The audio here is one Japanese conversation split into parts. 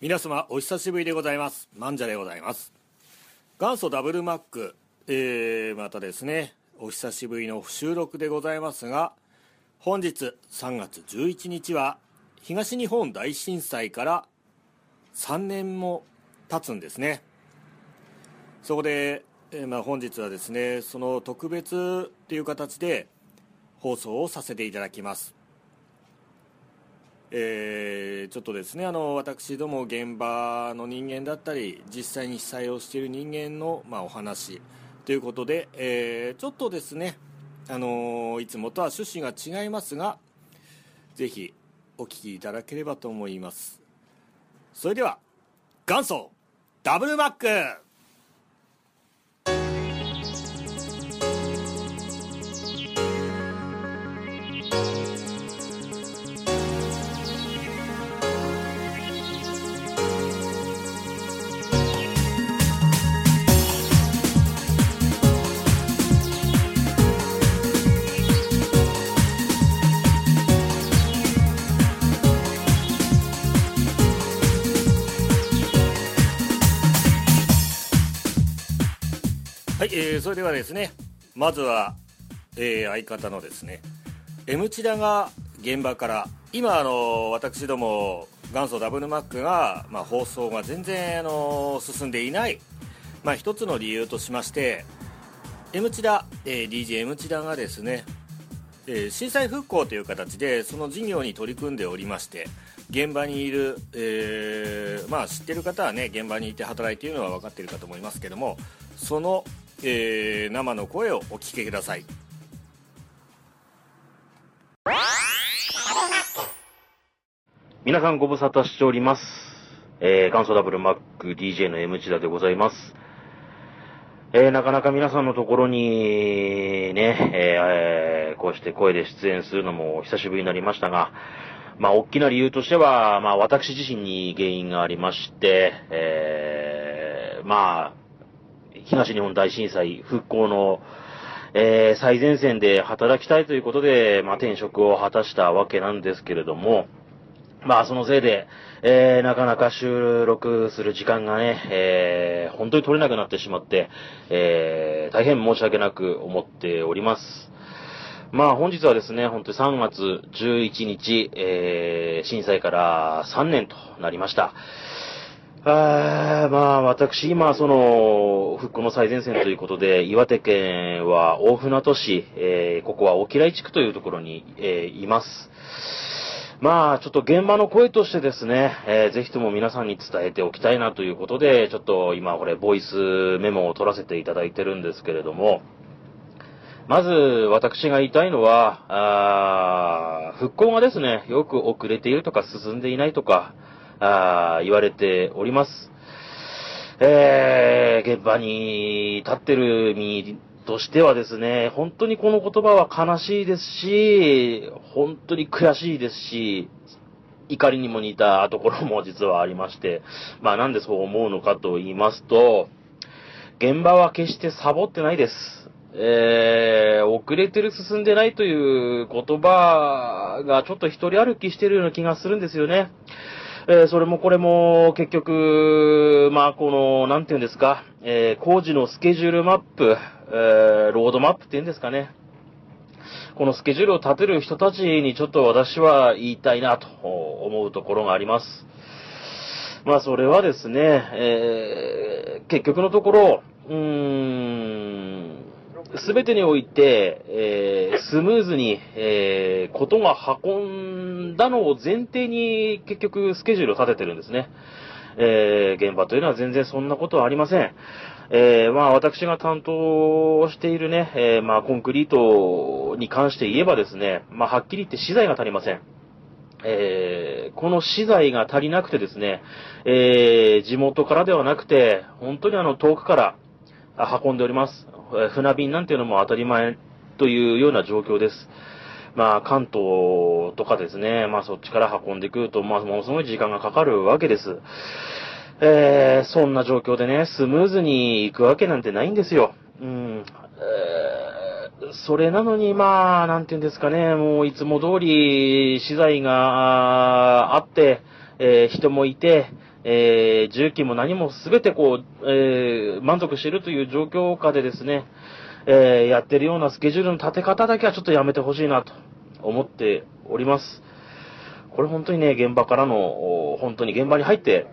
皆様お久しぶりでございます。マンジャでございます。元祖ダブルマック、えー、またですねお久しぶりの収録でございますが本日3月11日は東日本大震災から3年も経つんですね。そこで、えー、まあ、本日はですねその特別っていう形で放送をさせていただきます。えー、ちょっとですねあの私ども現場の人間だったり実際に被災をしている人間の、まあ、お話ということで、えー、ちょっとですね、あのいつもとは趣旨が違いますがぜひお聞きいただければと思います。それでは元祖ダブルマック。はい、えー、それではですねまずは、えー、相方のですね M チダが現場から今あの私ども元祖ダブルマックが、まあ、放送が全然あの進んでいない、まあ、一つの理由としまして M チダ、えー、DJ M チダがですね、えー、震災復興という形でその事業に取り組んでおりまして現場にいる、えー、まあ、知ってる方はね現場にいて働いているのは分かっているかと思いますけどもそのえー、生の声をお聞きください皆さんご無沙汰しております。えー、元祖ダブルマック DJ の M チダでございます。えー、なかなか皆さんのところにね、えー、こうして声で出演するのも久しぶりになりましたが、まあ、大きな理由としては、まあ、私自身に原因がありまして、えー、まあ、東日本大震災復興の、えー、最前線で働きたいということで、まあ、転職を果たしたわけなんですけれども、まあ、そのせいで、えー、なかなか収録する時間がね、えー、本当に取れなくなってしまって、えー、大変申し訳なく思っております。まあ本日はですね、本当に3月11日、えー、震災から3年となりました。あまあ、私、今、その、復興の最前線ということで、岩手県は大船渡市、えー、ここは沖来地区というところに、えー、います。まあ、ちょっと現場の声としてですね、えー、ぜひとも皆さんに伝えておきたいなということで、ちょっと今これ、ボイスメモを取らせていただいてるんですけれども、まず、私が言いたいのは、あ復興がですね、よく遅れているとか進んでいないとか、あ言われております。えー、現場に立ってる身としてはですね、本当にこの言葉は悲しいですし、本当に悔しいですし、怒りにも似たところも実はありまして、まあなんでそう思うのかと言いますと、現場は決してサボってないです。えー、遅れてる進んでないという言葉がちょっと一人歩きしてるような気がするんですよね。えー、それもこれも結局、まあ、この、なんていうんですか、えー、工事のスケジュールマップ、えー、ロードマップっていうんですかね。このスケジュールを立てる人たちにちょっと私は言いたいなと思うところがあります。まあ、それはですね、えー、結局のところ、うーん、すべてにおいて、えー、スムーズに、えー、ことが運んだのを前提に結局スケジュールを立ててるんですね。えー、現場というのは全然そんなことはありません。えー、まあ私が担当しているね、えー、まあコンクリートに関して言えばですね、まあはっきり言って資材が足りません。えー、この資材が足りなくてですね、えー、地元からではなくて、本当にあの遠くから運んでおります。船便なんていうのも当たり前というような状況です。まあ、関東とかですね、まあそっちから運んでくると、まあものすごい時間がかかるわけです。えー、そんな状況でね、スムーズに行くわけなんてないんですよ。うん。えー、それなのに、まあ、なんていうんですかね、もういつも通り資材があって、えー、人もいて、えー、重機も何も全てこう、えー、満足しているという状況下でですね、えー、やってるようなスケジュールの立て方だけはちょっとやめてほしいなと思っております。これ本当にね、現場からの、本当に現場に入って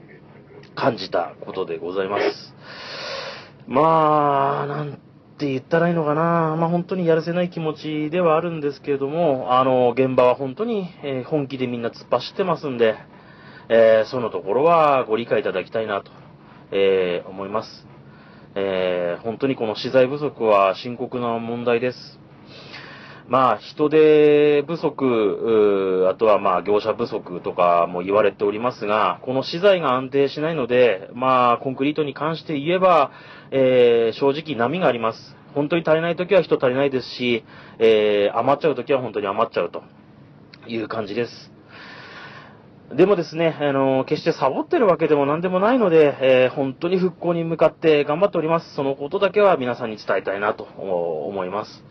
感じたことでございます。まあ、なんて言ったらいいのかな。まあ本当にやるせない気持ちではあるんですけれども、あの、現場は本当に、えー、本気でみんな突っ走ってますんで、えー、そのところはご理解いただきたいなと、えー、思います。えー、本当にこの資材不足は深刻な問題です。まあ、人手不足、あとはまあ、業者不足とかも言われておりますが、この資材が安定しないので、まあ、コンクリートに関して言えば、えー、正直波があります。本当に足りない時は人足りないですし、えー、余っちゃう時は本当に余っちゃうという感じです。でもですね、あの、決してサボってるわけでも何でもないので、えー、本当に復興に向かって頑張っております。そのことだけは皆さんに伝えたいなと思います。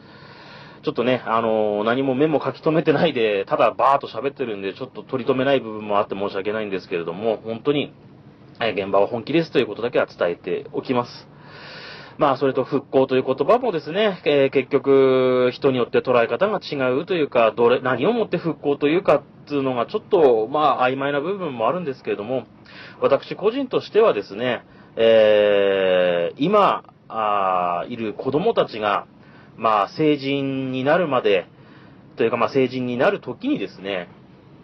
ちょっとね、あの何もメモ書き留めてないで、ただバーっと喋ってるんで、ちょっと取り留めない部分もあって申し訳ないんですけれども、本当に、え現場は本気ですということだけは伝えておきます。まあ、それと復興という言葉もですね、えー、結局、人によって捉え方が違うというか、どれ、何をもって復興というかっていうのがちょっと、まあ、曖昧な部分もあるんですけれども、私個人としてはですね、えー、今、あいる子供たちが、まあ、成人になるまで、というか、まあ、成人になる時にですね、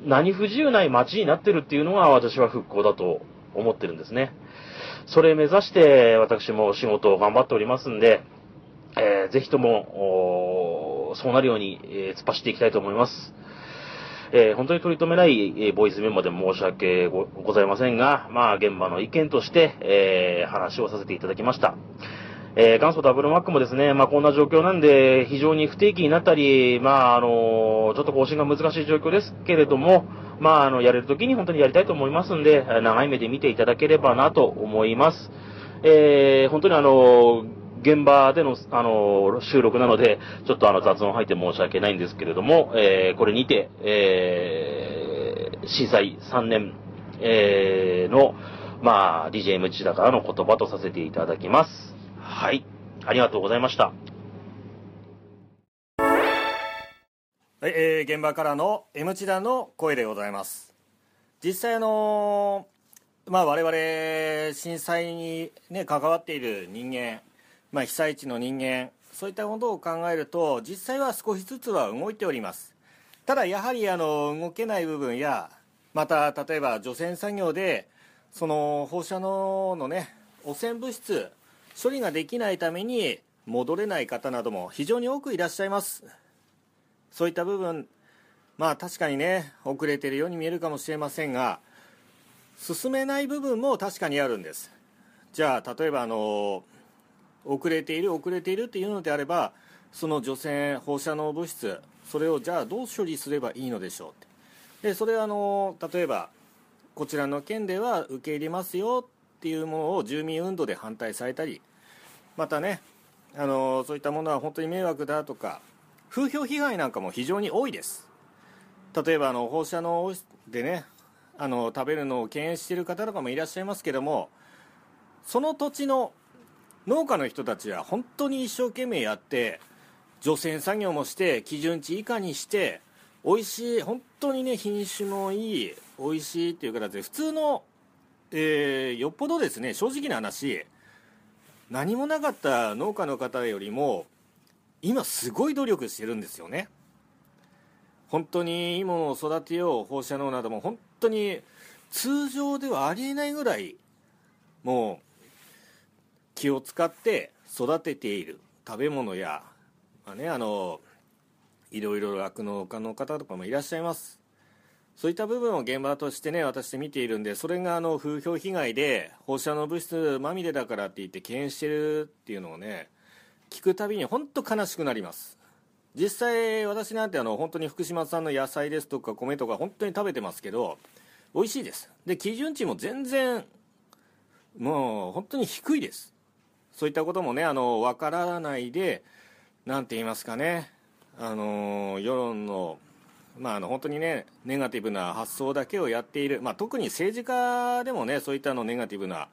何不自由ない街になってるっていうのが私は復興だと思ってるんですね。それ目指して私も仕事を頑張っておりますんで、えー、ぜひとも、そうなるように、えー、突っ走っていきたいと思います。えー、本当に取り留めない、えー、ボイスメモで申し訳ございませんが、まあ、現場の意見として、え、話をさせていただきました。え、元祖ダブルマックもですね、まあ、こんな状況なんで、非常に不定期になったり、まあ、あのちょっと更新が難しい状況ですけれども、まあ、あの、やれる時に本当にやりたいと思いますんで、長い目で見ていただければなと思います。えー、本当にあの、現場での、あの、収録なので、ちょっとあの、雑音入って申し訳ないんですけれども、えー、これにて、えー、震災3年、えー、の、まあ、DJM チだからの言葉とさせていただきます。はい。ありがとうございました。はい、えー、現場からの M チダの声でございます。実際あの、まあ我々震災にね関わっている人間まあ被災地の人間そういったことを考えると実際は少しずつは動いております。ただやはりあの動けない部分やまた例えば除染作業でその放射能のね汚染物質処理ができないために戻れない方なども非常に多くいらっしゃいます。そういった部分まあ確かにね遅れてるように見えるかもしれませんが進めない部分も確かにあるんです。じゃあ例えばあの遅れている遅れているっていうのであればその除染放射能物質それをじゃあどう処理すればいいのでしょうって。でそれはあの例えばこちらの県では受け入れますよっていうものを住民運動で反対されたりまたねあのそういったものは本当に迷惑だとか風評被害なんかも非常に多いです。例えばあの放射能でねあの食べるのを敬遠している方とかもいらっしゃいますけどもその土地の農家の人たちは本当に一生懸命やって除染作業もして基準値以下にして美味しい本当にね品種もいい美味しいっていう形で普通の、えー、よっぽどですね正直な話何もなかった農家の方よりも今すごい努力してるんですよね。本当にいいものを育てよう放射能なども本当に通常ではありえないぐらいもう気を使って育てている。食べ物や、まあね、あのいろいろ酪農家の方とかもいらっしゃいます。そういった部分を現場としてね私見ているんでそれがあの風評被害で放射能物質まみれだからって言って敬遠してるっていうのをね聞くたびに本当悲しくなります。実際私なんてあの本当に福島産の野菜ですとか米とか本当に食べてますけど美味しいです。で基準値も全然もう本当に低いです。そういったこともねあの分からないで何て言いますかね。あの世論のまあ、あの本当にねネガティブな発想だけをやっている、まあ、特に政治家でもねそういったのネガティブな、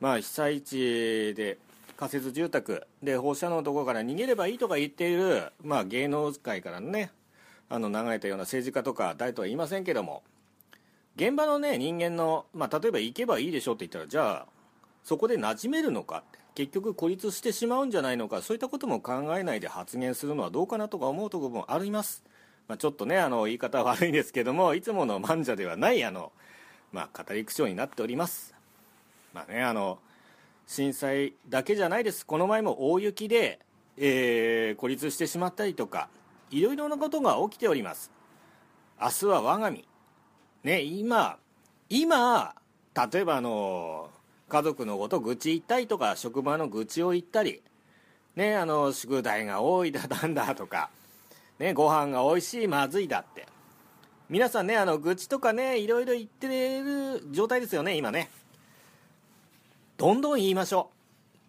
まあ、被災地で仮設住宅。で放射能のところから逃げればいいとか言っている、まあ、芸能界からのねあの流れたような政治家とか誰とは言いませんけども。現場のね人間の、まあ、例えば行けばいいでしょうって言ったらじゃあそこで馴染めるのかって。結局孤立してしまうんじゃないのか。そういったことも考えないで発言するのはどうかなとか思うところもあります、まあ、ちょっとねあの言い方悪いですけどもいつもの漫者ではないあの、まあ、語り口調になっております。まあねあの震災だけじゃないです。この前も大雪で、えー、孤立してしまったりとかいろいろなことが起きております。明日は我が身。ね今今例えばあの家族のこと愚痴言ったりとか職場の愚痴を言ったりねあの宿題が多いだなんだとかねご飯が美味しいまずいだって。皆さんねあの愚痴とかねいろいろ言ってる状態ですよね今ね。どんどん言いましょ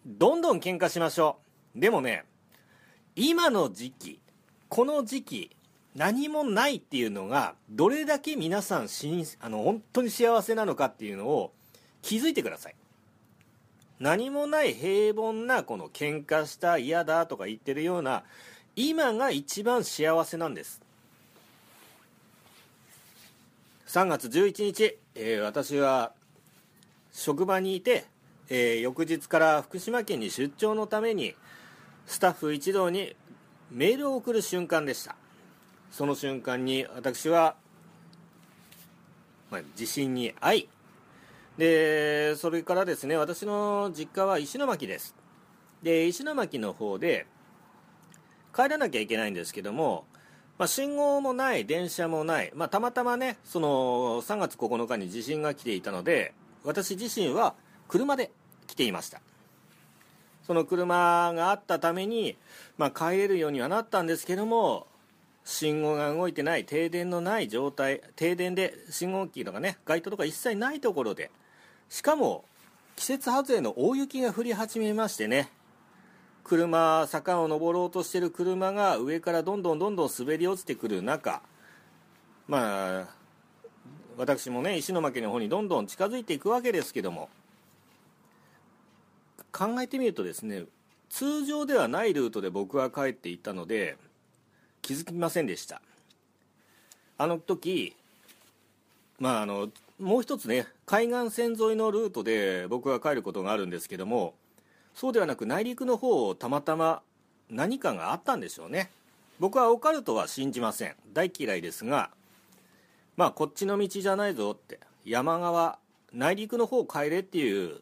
う。どんどん喧嘩しましょう。でもね、今の時期、この時期、何もないっていうのが、どれだけ皆さんし、あの、本当に幸せなのかっていうのを気づいてください。何もない平凡な、この喧嘩した嫌だとか言ってるような、今が一番幸せなんです。3月11日、えー、私は職場にいて、えー、翌日から福島県に出張のためにスタッフ一同にメールを送る瞬間でした。その瞬間に私は、まあ、地震に遭いでそれからですね私の実家は石巻です。で石巻の方で帰らなきゃいけないんですけども、まあ、信号もない電車もない、まあ、たまたまねその3月9日に地震が来ていたので私自身は車で来ていました。その車があったために、まあ、帰れるようにはなったんですけども信号が動いてない停電のない状態停電で信号機とかね街灯とか一切ないところでしかも季節外れの大雪が降り始めましてね車坂を登ろうとしてる車が上からどんどんどんどん滑り落ちてくる中まあ私もね石巻の方にどんどん近づいていくわけですけども考えてみるとですね通常ではないルートで僕は帰っていったので気づきませんでした。あの時まああのもう一つね海岸線沿いのルートで僕は帰ることがあるんですけどもそうではなく内陸の方をたまたま何かがあったんでしょうね。僕はオカルトは信じません。大嫌いですがまあこっちの道じゃないぞって山側内陸の方帰れっていう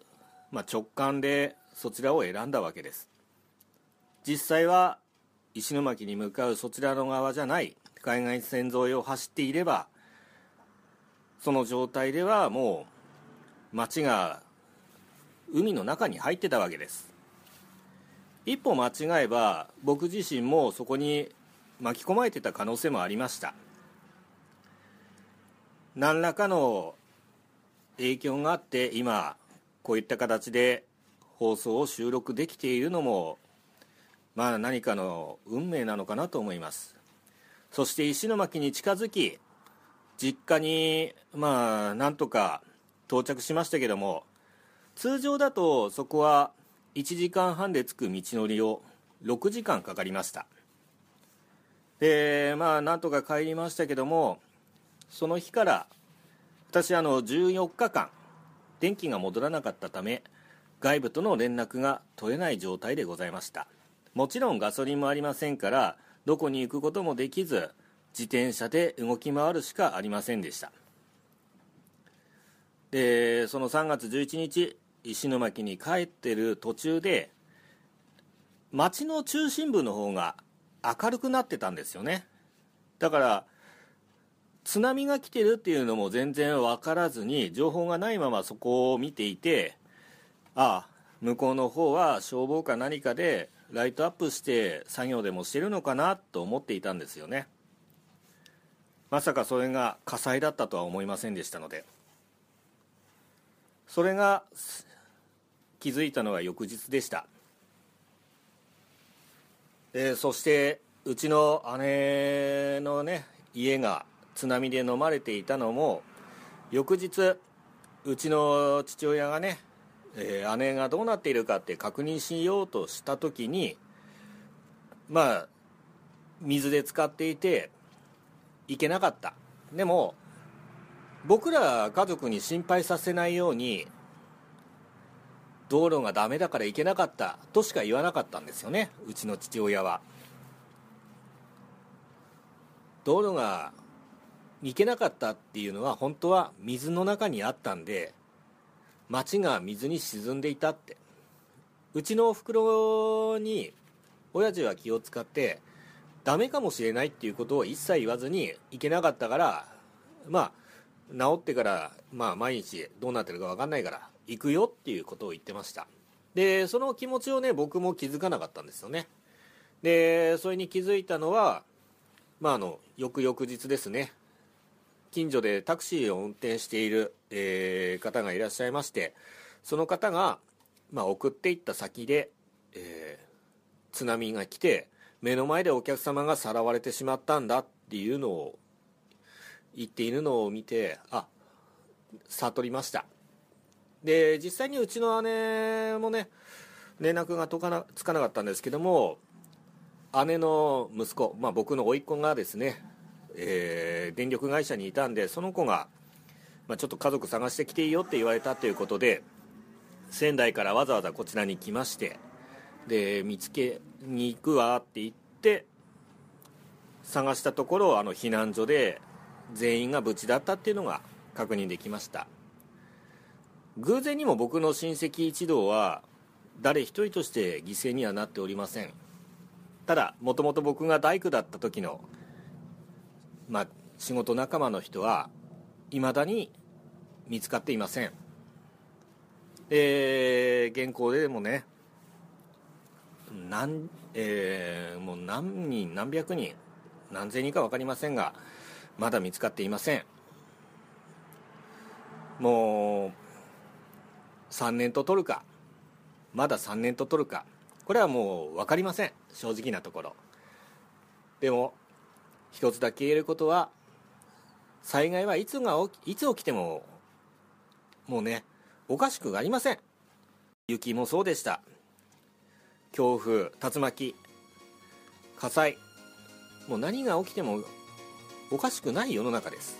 まあ、直感でそちらを選んだわけです。実際は石巻に向かうそちらの側じゃない。海岸線沿いを走っていればその状態ではもう町が海の中に入ってたわけです。一歩間違えば僕自身もそこに巻き込まれてた可能性もありました。何らかの影響があって今こういった形で放送を収録できているのもまあ何かの運命なのかなと思います。そして石巻に近づき実家にまあなんとか到着しましたけども通常だとそこは1時間半で着く道のりを6時間かかりました。でまあなんとか帰りましたけどもその日から私あの14日間電気が戻らなかったため外部との連絡が取れない状態でございました。もちろんガソリンもありませんからどこに行くこともできず自転車で動き回るしかありませんでした。でその3月11日石巻に帰ってる途中で街の中心部の方が明るくなってたんですよね。だから津波が来てるっていうのも全然分からずに情報がないままそこを見ていてああ向こうの方は消防か何かでライトアップして作業でもしてるのかなと思っていたんですよね。まさかそれが火災だったとは思いませんでしたので。それが気づいたのが翌日でした、え、そしてうちの姉のね家が津波で飲まれていたのも翌日うちの父親がね、えー姉がどうなっているかって確認しようとした時にまあ水で使っていて行けなかった。でも僕ら家族に心配させないように道路がダメだから行けなかったとしか言わなかったんですよねうちの父親は。道路が行けなかったっていうのは本当は水の中にあったんで町が水に沈んでいたって。うちのおふくろに親父は気を使ってダメかもしれないっていうことを一切言わずに行けなかったからまあ治ってから、まあ、毎日どうなってるか分かんないから行くよっていうことを言ってました。でその気持ちをね僕も気づかなかったんですよね。でそれに気づいたのはまああの翌々日ですね。近所でタクシーを運転している、えー方がいらっしゃいましてその方が、まあ、送っていった先で、えー津波が来て目の前でお客様がさらわれてしまったんだっていうのを言っているのを見てあ悟りました。で実際にうちの姉もね連絡がとかなつかなかったんですけども姉の息子、まあ、僕の甥っ子がですね、えー電力会社にいたんでその子が、まあ、ちょっと家族探してきていいよって言われたということで仙台からわざわざこちらに来ましてで見つけに行くわって言って探したところあの避難所で全員が無事だったっていうのが確認できました。偶然にも僕の親戚一同は誰一人として犠牲にはなっておりません。ただもともと僕が大工だった時のまあ仕事仲間の人はいまだに見つかっていません。で現行でもね何、えーもう何人何百人何千人か分かりませんがまだ見つかっていません。もう3年と取るかまだ3年と取るかこれはもう分かりません。正直なところ。でも一つだけ言えることは災害はいつがいつ起きてももうねおかしくありません。雪もそうでした。強風竜巻火災もう何が起きてもおかしくない世の中です。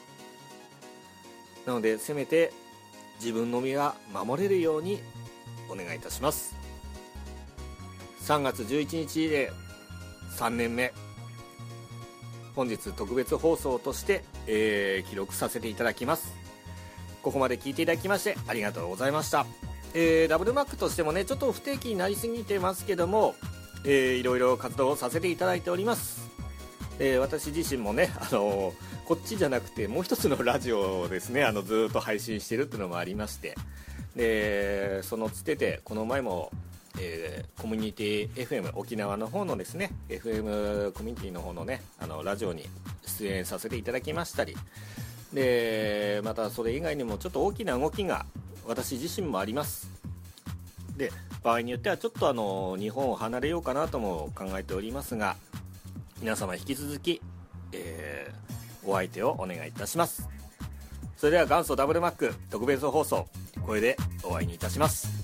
なのでせめて自分の身は守れるようにお願いいたします。3月11日で3年目。本日特別放送として、えー記録させていただきます。ここまで聞いていただきましてありがとうございました、えーダブルマックとしてもねちょっと不定期になりすぎてますけども、えーいろいろ活動をさせていただいております、えー私自身もねあのこっちじゃなくてもう一つのラジオをですねあのずっと配信してるっていうのもありましてでそのつてでこの前も、えーコミュニティ FM 沖縄の方のですね FM コミュニティの方のねあのラジオに出演させていただきましたり。でまたそれ以外にもちょっと大きな動きが私自身もあります。で場合によってはちょっとあの日本を離れようかなとも考えておりますが皆様引き続き、えーお相手をお願いいたします。それでは元祖ダブルマック特別放送これでお会いにいたします。